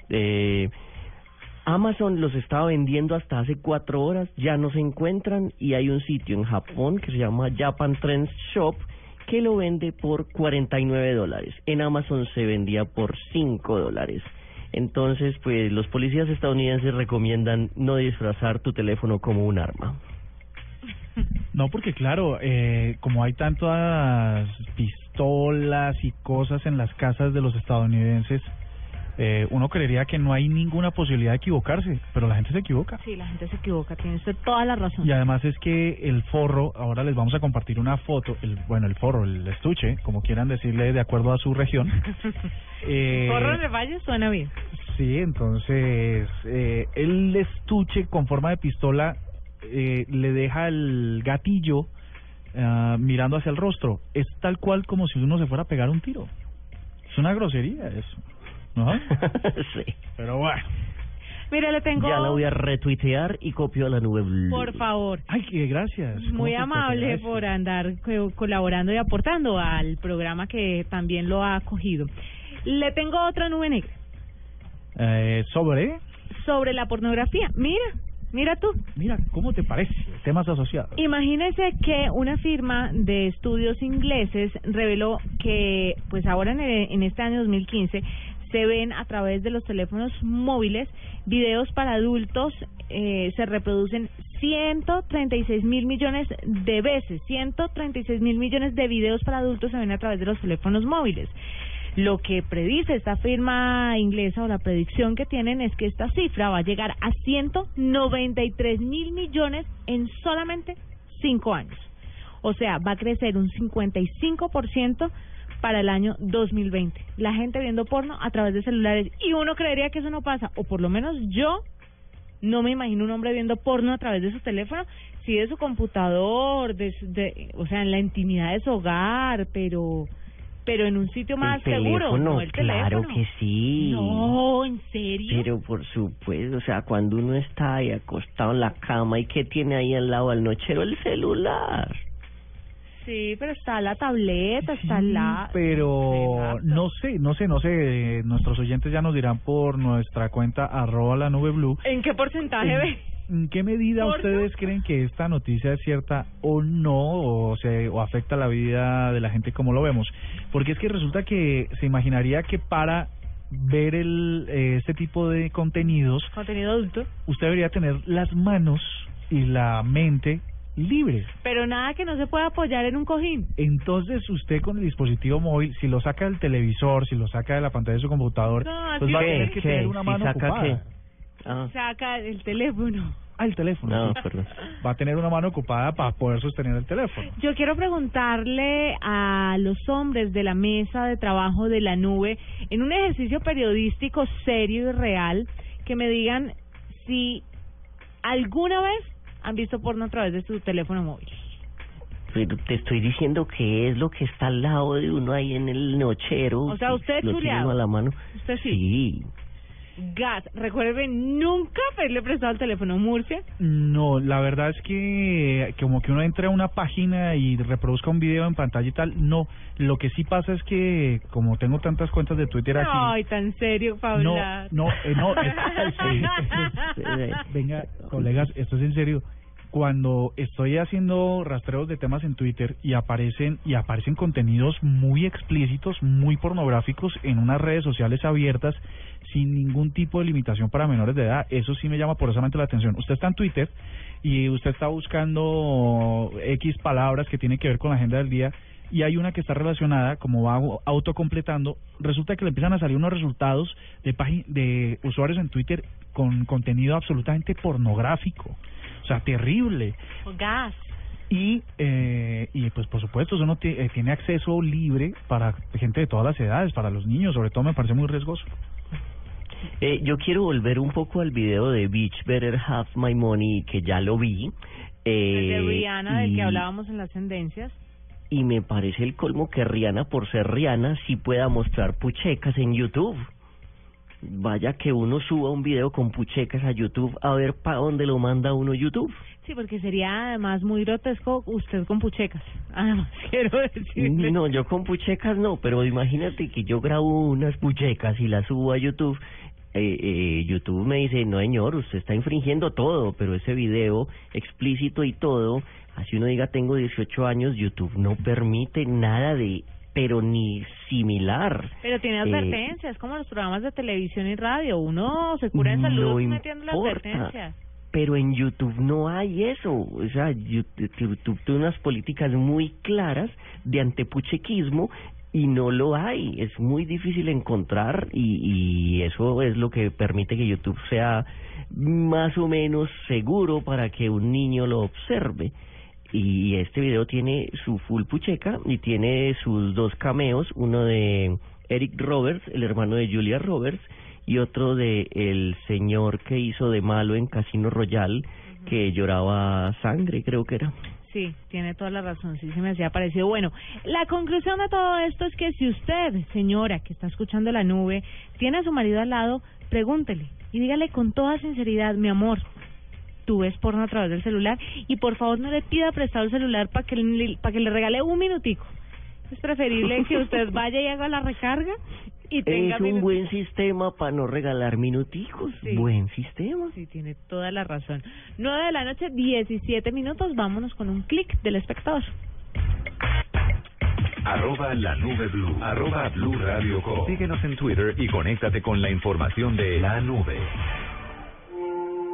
Eh, Amazon los estaba vendiendo hasta hace cuatro horas, ya no se encuentran y hay un sitio en Japón que se llama Japan Trends Shop que lo vende por 49 dólares. En Amazon se vendía por 5 dólares. Entonces, pues los policías estadounidenses recomiendan no disfrazar tu teléfono como un arma. No, porque claro, eh, como hay tantas pistolas y cosas en las casas de los estadounidenses, eh, uno creería que no hay ninguna posibilidad de equivocarse, pero la gente se equivoca. Sí, la gente se equivoca, tiene usted toda la razón. Y además es que el forro, ahora les vamos a compartir una foto, el, bueno, el forro, el estuche, como quieran decirle de acuerdo a su región. eh, forro de valle suena bien. Sí, entonces eh, el estuche con forma de pistola eh, le deja el gatillo uh, mirando hacia el rostro. Es tal cual como si uno se fuera a pegar un tiro. Es una grosería eso. ¿No? sí. Pero bueno. Mira, le tengo... Ya la voy a retuitear y copio a la nube blue. Por favor. Ay, que gracias. Muy amable por andar colaborando y aportando al programa que también lo ha acogido. Le tengo otra nube negra. Eh, ¿Sobre? Sobre la pornografía. Mira, Mira tú. Mira, ¿cómo te parece? Temas asociados. Imagínese que una firma de estudios ingleses reveló que, pues ahora en, en este año 2015, se ven a través de los teléfonos móviles videos para adultos, eh, se reproducen 136 mil millones de veces, 136 mil millones de videos para adultos se ven a través de los teléfonos móviles. Lo que predice esta firma inglesa o la predicción que tienen es que esta cifra va a llegar a 193 mil millones en solamente cinco años. O sea, va a crecer un 55% para el año 2020. La gente viendo porno a través de celulares. Y uno creería que eso no pasa, o por lo menos yo no me imagino un hombre viendo porno a través de su teléfono, sí de su computador, de, de, o sea, en la intimidad de su hogar, pero pero en un sitio más seguro, no el claro que sí. No, en serio. Pero por supuesto, o sea, cuando uno está ahí acostado en la cama y que tiene ahí al lado al nochero el celular. Sí, pero está la tableta, está la... Pero no sé, no sé, no sé, nuestros oyentes ya nos dirán por nuestra cuenta arroba la nube blue. ¿En qué porcentaje ve? ¿En qué medida ustedes creen que esta noticia es cierta o no, o, se, o afecta la vida de la gente como lo vemos? Porque es que resulta que se imaginaría que para ver el eh, este tipo de contenidos, contenido adulto, usted debería tener las manos y la mente libres. Pero nada que no se pueda apoyar en un cojín. Entonces usted con el dispositivo móvil, si lo saca del televisor, si lo saca de la pantalla de su computador, pues va a tener que tener una mano ocupada. Ah. Saca el teléfono. Ah, el teléfono. No, perdón. Va a tener una mano ocupada para poder sostener el teléfono. Yo quiero preguntarle a los hombres de la mesa de trabajo de la nube, en un ejercicio periodístico serio y real, que me digan si alguna vez han visto porno a través de su teléfono móvil. Pero te estoy diciendo que es lo que está al lado de uno ahí en el nochero. O sea, usted lo a la mano. Usted sí. Sí. Gas, recuerden nunca haberle prestado el teléfono Murcia. No, la verdad es que como que uno entre a una página y reproduzca un video en pantalla y tal, no. Lo que sí pasa es que como tengo tantas cuentas de Twitter aquí... Ay, tan serio, Paula. No, no, eh, no. venga, colegas, esto es en serio. Cuando estoy haciendo rastreos de temas en Twitter y aparecen y aparecen contenidos muy explícitos, muy pornográficos en unas redes sociales abiertas sin ningún tipo de limitación para menores de edad, eso sí me llama porosamente la atención. Usted está en Twitter y usted está buscando X palabras que tienen que ver con la agenda del día y hay una que está relacionada, como va autocompletando, resulta que le empiezan a salir unos resultados de, de usuarios en Twitter con contenido absolutamente pornográfico sea, terrible. Gas. Y, eh, y pues por supuesto, eso no eh, tiene acceso libre para gente de todas las edades, para los niños, sobre todo me parece muy riesgoso. Eh, yo quiero volver un poco al video de Beach Better Have My Money, que ya lo vi. Eh, de Rihanna, del que hablábamos en las tendencias. Y me parece el colmo que Rihanna, por ser Rihanna, sí pueda mostrar puchecas en YouTube vaya que uno suba un video con puchecas a YouTube a ver para dónde lo manda uno YouTube. Sí, porque sería además muy grotesco usted con puchecas. Además, quiero decir. No, yo con puchecas no, pero imagínate que yo grabo unas puchecas y las subo a YouTube. Eh, eh, YouTube me dice, no señor, usted está infringiendo todo, pero ese video explícito y todo, así uno diga tengo 18 años, YouTube no permite nada de pero ni similar. Pero tiene eh, advertencias, como los programas de televisión y radio. Uno se cura en salud metiendo las advertencias. Pero en YouTube no hay eso. O sea, YouTube tiene unas políticas muy claras de antepuchequismo y no lo hay. Es muy difícil encontrar y, y eso es lo que permite que YouTube sea más o menos seguro para que un niño lo observe y este video tiene su full pucheca y tiene sus dos cameos, uno de Eric Roberts, el hermano de Julia Roberts, y otro de el señor que hizo de malo en Casino Royal, que lloraba sangre, creo que era. Sí, tiene toda la razón, sí se me hacía parecido. Bueno, la conclusión de todo esto es que si usted, señora, que está escuchando la nube, tiene a su marido al lado, pregúntele y dígale con toda sinceridad, mi amor, tú ves porno a través del celular y por favor no le pida prestado el celular para que, le, para que le regale un minutico. Es preferible que usted vaya y haga la recarga y tenga Es un buen sistema para no regalar minuticos. Buen sistema. Sí, tiene toda la razón. 9 de la noche, 17 minutos. Vámonos con un clic del espectador. Arroba la nube blue. Arroba blue radio Síguenos en Twitter y conéctate con la información de la nube.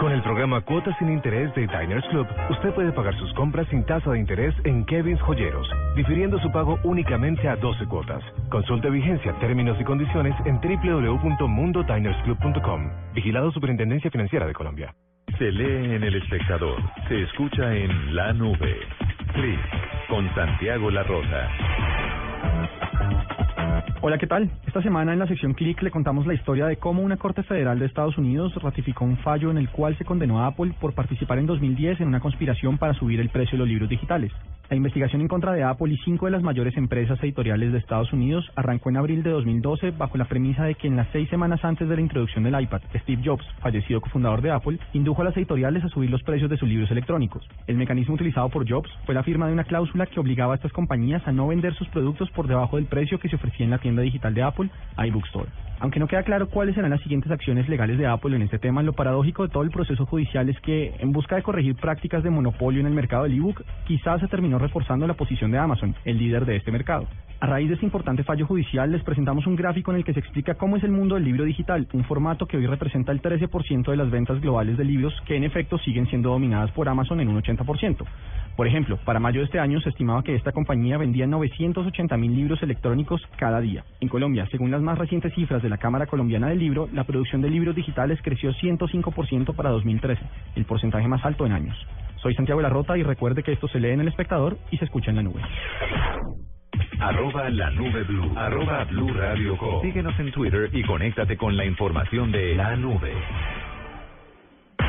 Con el programa Cuotas sin Interés de Diners Club, usted puede pagar sus compras sin tasa de interés en Kevin's Joyeros, difiriendo su pago únicamente a 12 cuotas. Consulte vigencia, términos y condiciones en www.mundodinersclub.com. Vigilado Superintendencia Financiera de Colombia. Se lee en El Espectador, se escucha en La Nube. Click con Santiago La Rosa. Hola, ¿qué tal? Esta semana en la sección Click le contamos la historia de cómo una Corte Federal de Estados Unidos ratificó un fallo en el cual se condenó a Apple por participar en 2010 en una conspiración para subir el precio de los libros digitales. La investigación en contra de Apple y cinco de las mayores empresas editoriales de Estados Unidos arrancó en abril de 2012 bajo la premisa de que en las seis semanas antes de la introducción del iPad, Steve Jobs, fallecido cofundador de Apple, indujo a las editoriales a subir los precios de sus libros electrónicos. El mecanismo utilizado por Jobs fue la firma de una cláusula que obligaba a estas compañías a no vender sus productos por debajo del precio que se ofrecía en la tienda digital de Apple, iBookstore. Aunque no queda claro cuáles serán las siguientes acciones legales de Apple en este tema, lo paradójico de todo el proceso judicial es que, en busca de corregir prácticas de monopolio en el mercado del ebook, quizás se terminó reforzando la posición de Amazon, el líder de este mercado. A raíz de este importante fallo judicial, les presentamos un gráfico en el que se explica cómo es el mundo del libro digital, un formato que hoy representa el 13% de las ventas globales de libros, que en efecto siguen siendo dominadas por Amazon en un 80%. Por ejemplo, para mayo de este año se estimaba que esta compañía vendía 980 mil libros electrónicos cada día. En Colombia, según las más recientes cifras de la Cámara Colombiana del Libro, la producción de libros digitales creció 105% para 2013, el porcentaje más alto en años. Soy Santiago Larrota y recuerde que esto se lee en El Espectador y se escucha en la nube. Arroba la nube blue. Síguenos en Twitter y conéctate con la información de la nube.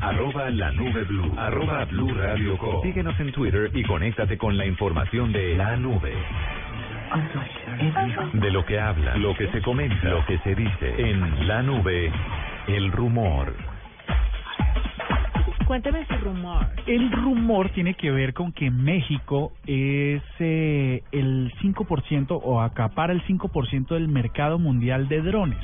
Arroba la nube blue. Arroba blue radio com. Síguenos en Twitter y conéctate con la información de la nube. De lo que habla, lo que se comenta, lo que se dice en la nube, el rumor. Cuénteme su rumor. El rumor tiene que ver con que México es eh, el 5% o acapara el 5% del mercado mundial de drones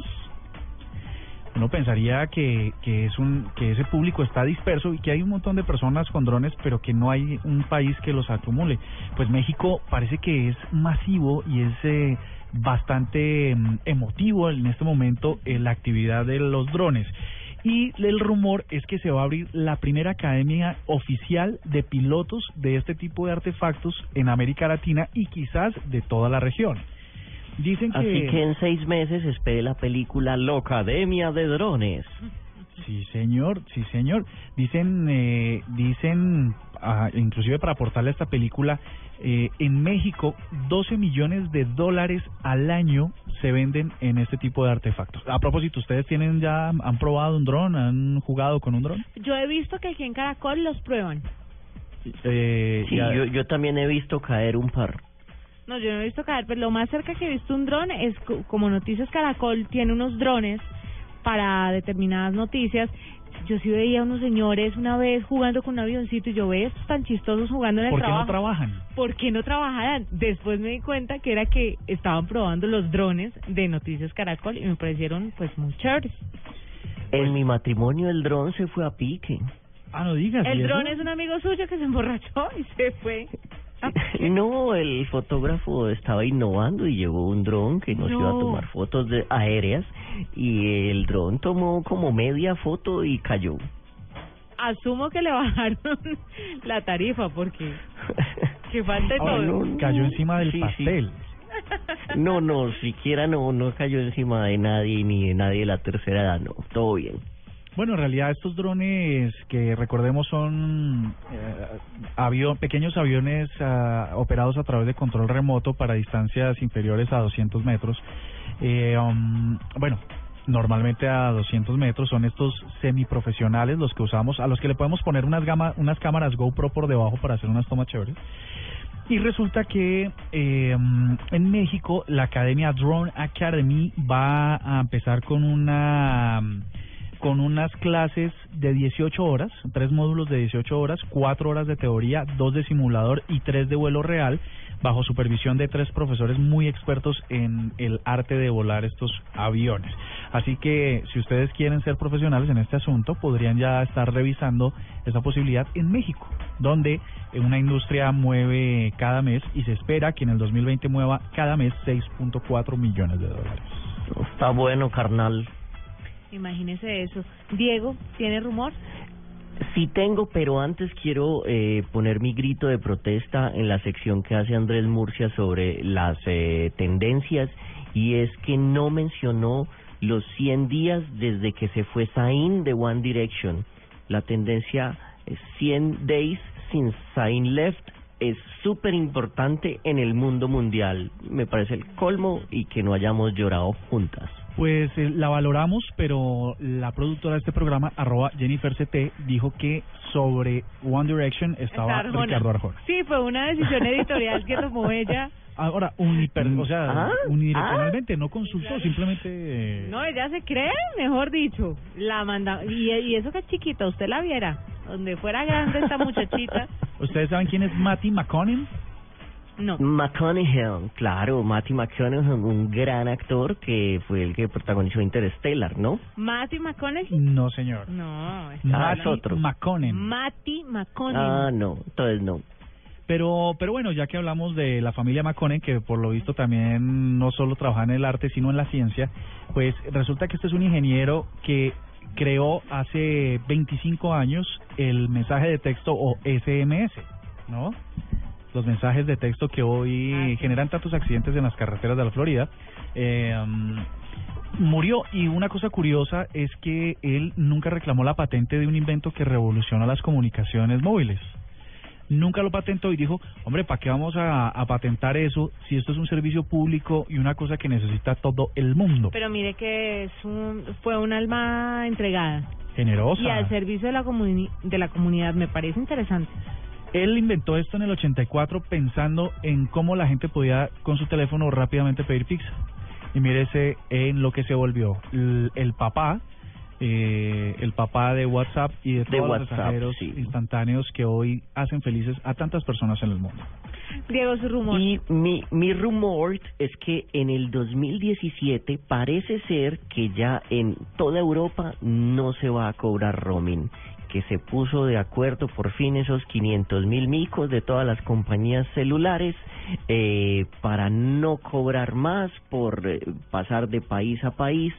uno pensaría que, que es un que ese público está disperso y que hay un montón de personas con drones pero que no hay un país que los acumule pues México parece que es masivo y es eh, bastante mm, emotivo en este momento en la actividad de los drones y el rumor es que se va a abrir la primera academia oficial de pilotos de este tipo de artefactos en América Latina y quizás de toda la región. Dicen que... Así que en seis meses espere la película Locademia de Drones. Sí, señor, sí, señor. Dicen, eh, dicen, ah, inclusive para aportarle a esta película, eh, en México 12 millones de dólares al año se venden en este tipo de artefactos. A propósito, ¿ustedes tienen ya, han probado un dron? ¿Han jugado con un dron? Yo he visto que aquí en Caracol los prueban. Eh, sí, yo, yo también he visto caer un par. No, yo no he visto caer, pero lo más cerca que he visto un dron es como Noticias Caracol tiene unos drones para determinadas noticias. Yo sí veía a unos señores una vez jugando con un avioncito y yo veía estos tan chistosos jugando en el trabajo. ¿Por qué no trabajan? ¿Por qué no trabajaran? Después me di cuenta que era que estaban probando los drones de Noticias Caracol y me parecieron pues muy chéveres. En mi matrimonio el dron se fue a pique. Ah, no digas. El dron es un amigo suyo que se emborrachó y se fue. No, el fotógrafo estaba innovando y llevó un dron que nos iba a tomar fotos de aéreas y el dron tomó como media foto y cayó. Asumo que le bajaron la tarifa porque que falta todo. cayó encima del pastel. No, no, siquiera no, no cayó encima de nadie ni de nadie de la tercera edad, no, todo bien. Bueno, en realidad estos drones que recordemos son eh, pequeños aviones ah, operados a través de control remoto para distancias inferiores a 200 metros. Eh, um, bueno, normalmente a 200 metros son estos semiprofesionales los que usamos, a los que le podemos poner unas, gama, unas cámaras GoPro por debajo para hacer unas tomas chéveres. Y resulta que eh, en México la Academia Drone Academy va a empezar con una con unas clases de 18 horas, tres módulos de 18 horas, cuatro horas de teoría, dos de simulador y tres de vuelo real, bajo supervisión de tres profesores muy expertos en el arte de volar estos aviones. Así que si ustedes quieren ser profesionales en este asunto, podrían ya estar revisando esa posibilidad en México, donde una industria mueve cada mes y se espera que en el 2020 mueva cada mes 6.4 millones de dólares. Está bueno, carnal. Imagínese eso. Diego, ¿tiene rumor? Sí tengo, pero antes quiero eh, poner mi grito de protesta en la sección que hace Andrés Murcia sobre las eh, tendencias y es que no mencionó los 100 días desde que se fue Zayn de One Direction. La tendencia es 100 days since Zayn left es súper importante en el mundo mundial. Me parece el colmo y que no hayamos llorado juntas. Pues eh, la valoramos, pero la productora de este programa, arroba Jennifer CT, dijo que sobre One Direction estaba Ricardo Arjona. Sí, fue una decisión editorial que tomó ella. Ahora, o sea, ¿Ah? unidireccionalmente, no consultó, simplemente... No, ella se cree, mejor dicho. La manda y, y eso que es chiquita, usted la viera. Donde fuera grande esta muchachita. ¿Ustedes saben quién es Matty McConnell? No. McConaughey, claro, Matty McConaughey, un gran actor que fue el que protagonizó Interstellar, ¿no? Matty McConaughey. No, señor. No, es ah, otro. McConaughey. Matty McConaughey. Ah, no, entonces no. Pero, pero bueno, ya que hablamos de la familia McConaughey, que por lo visto también no solo trabaja en el arte, sino en la ciencia, pues resulta que este es un ingeniero que creó hace 25 años el mensaje de texto o SMS, ¿no? Los mensajes de texto que hoy ah, generan tantos accidentes en las carreteras de la Florida. Eh, murió y una cosa curiosa es que él nunca reclamó la patente de un invento que revoluciona las comunicaciones móviles. Nunca lo patentó y dijo, hombre, ¿para qué vamos a, patentar eso si esto es un servicio público y una cosa que necesita todo el mundo? Pero mire que es un, fue un alma entregada. Generosa. Y al servicio de la, de la comunidad me parece interesante. Él inventó esto en el 84 pensando en cómo la gente podía con su teléfono rápidamente pedir pizza y mírese en lo que se volvió el, papá eh, el papá de WhatsApp y de todos los mensajeros instantáneos que hoy hacen felices a tantas personas en el mundo. Diego, su rumor. Y mi, mi rumor es que en el 2017 parece ser que ya en toda Europa no se va a cobrar roaming que se puso de acuerdo por fin esos 500 mil micos de todas las compañías celulares eh, para no cobrar más por eh, pasar de país a país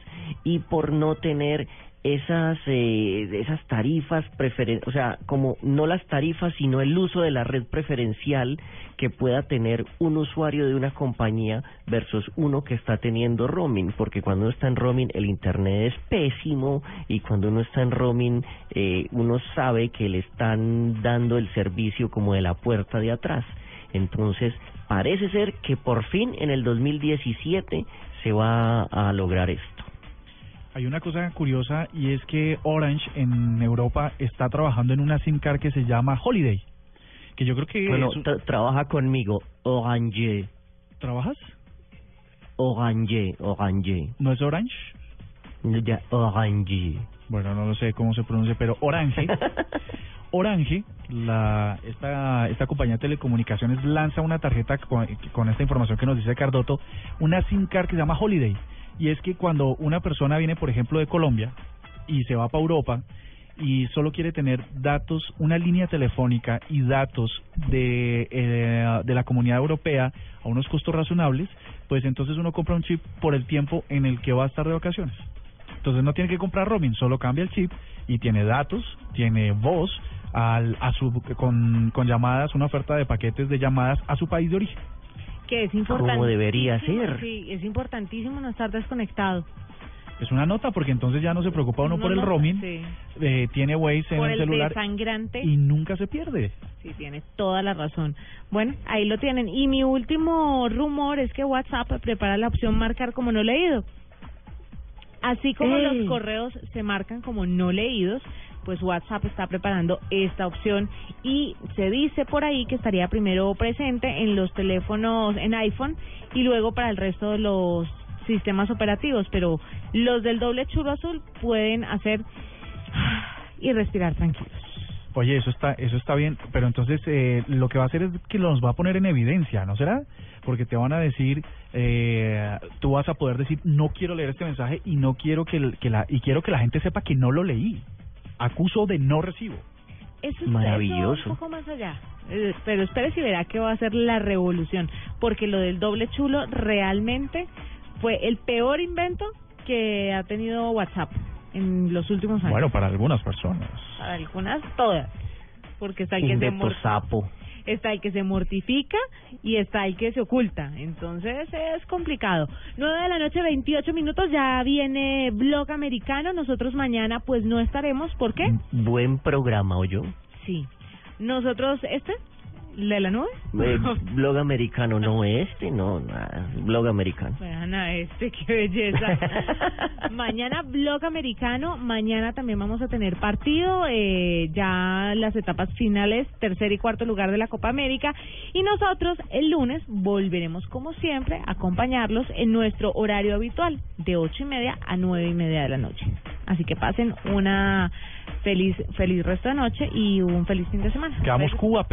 y por no tener esas eh, esas tarifas preferen o sea como no las tarifas sino el uso de la red preferencial que pueda tener un usuario de una compañía versus uno que está teniendo roaming porque cuando uno está en roaming el internet es pésimo y cuando uno está en roaming eh, uno sabe que le están dando el servicio como de la puerta de atrás. Entonces parece ser que por fin en el 2017 se va a lograr esto hay una cosa curiosa y es que Orange en Europa está trabajando en una SIM card que se llama Holiday. Que yo creo que. Bueno, trabaja conmigo, Orange. ¿Trabajas? Orange, Orange. ¿No es Orange? Ya, Orange. Bueno, no lo sé cómo se pronuncia, pero Orange. Orange, la, esta, esta compañía de telecomunicaciones lanza una tarjeta con, con esta información que nos dice Cardoto, una SIM card que se llama Holiday y es que cuando una persona viene, por ejemplo, de Colombia y se va para Europa y solo quiere tener datos, una línea telefónica y datos de, eh, de la comunidad europea a unos costos razonables, pues entonces uno compra un chip por el tiempo en el que va a estar de vacaciones. Entonces no tiene que comprar roaming, solo cambia el chip y tiene datos, tiene voz, al, a su, con, con llamadas, una oferta de paquetes de llamadas a su país de origen que es importante. Como debería ser. Sí, es importantísimo no estar desconectado. Es una nota porque entonces ya no se preocupa uno por el roaming, eh, tiene Waze en el, celular y nunca se pierde. Sí, tiene toda la razón. Bueno, ahí lo tienen. Y mi último rumor es que WhatsApp prepara la opción marcar como no leído. Así como los correos se marcan como no leídos, pues WhatsApp está preparando esta opción y se dice por ahí que estaría primero presente en los teléfonos en iPhone y luego para el resto de los sistemas operativos, pero los del doble chulo azul pueden hacer y respirar tranquilos. Oye, eso está, eso está bien, pero entonces eh, lo que va a hacer es que los va a poner en evidencia, ¿no será? Porque te van a decir, eh, tú vas a poder decir, no quiero leer este mensaje y no quiero que, que la y quiero que la gente sepa que no lo leí acuso de no recibo. Eso es Maravilloso. un poco más allá. Eh, pero espere si verá que va a ser la revolución. Porque lo del doble chulo realmente fue el peor invento que ha tenido WhatsApp en los últimos años. Bueno, para algunas personas. Para algunas, todas. Porque está que sapo está el que se mortifica y está el que se oculta. Entonces es complicado. 9 de la noche, 28 minutos, ya viene Blog Americano. Nosotros mañana pues no estaremos. ¿Por qué? Buen programa, ¿o yo? Sí. Nosotros, ¿este? ¿De la nube? Eh, blog americano, no este, no, blog americano. Ana, este, qué belleza. mañana blog americano, mañana también vamos a tener partido, eh, ya las etapas finales, tercer y cuarto lugar de la Copa América. Y nosotros el lunes volveremos, como siempre, a acompañarlos en nuestro horario habitual, de ocho y media a nueve y media de la noche. Así que pasen una feliz feliz resto de noche y un feliz fin de semana. Quedamos QAP.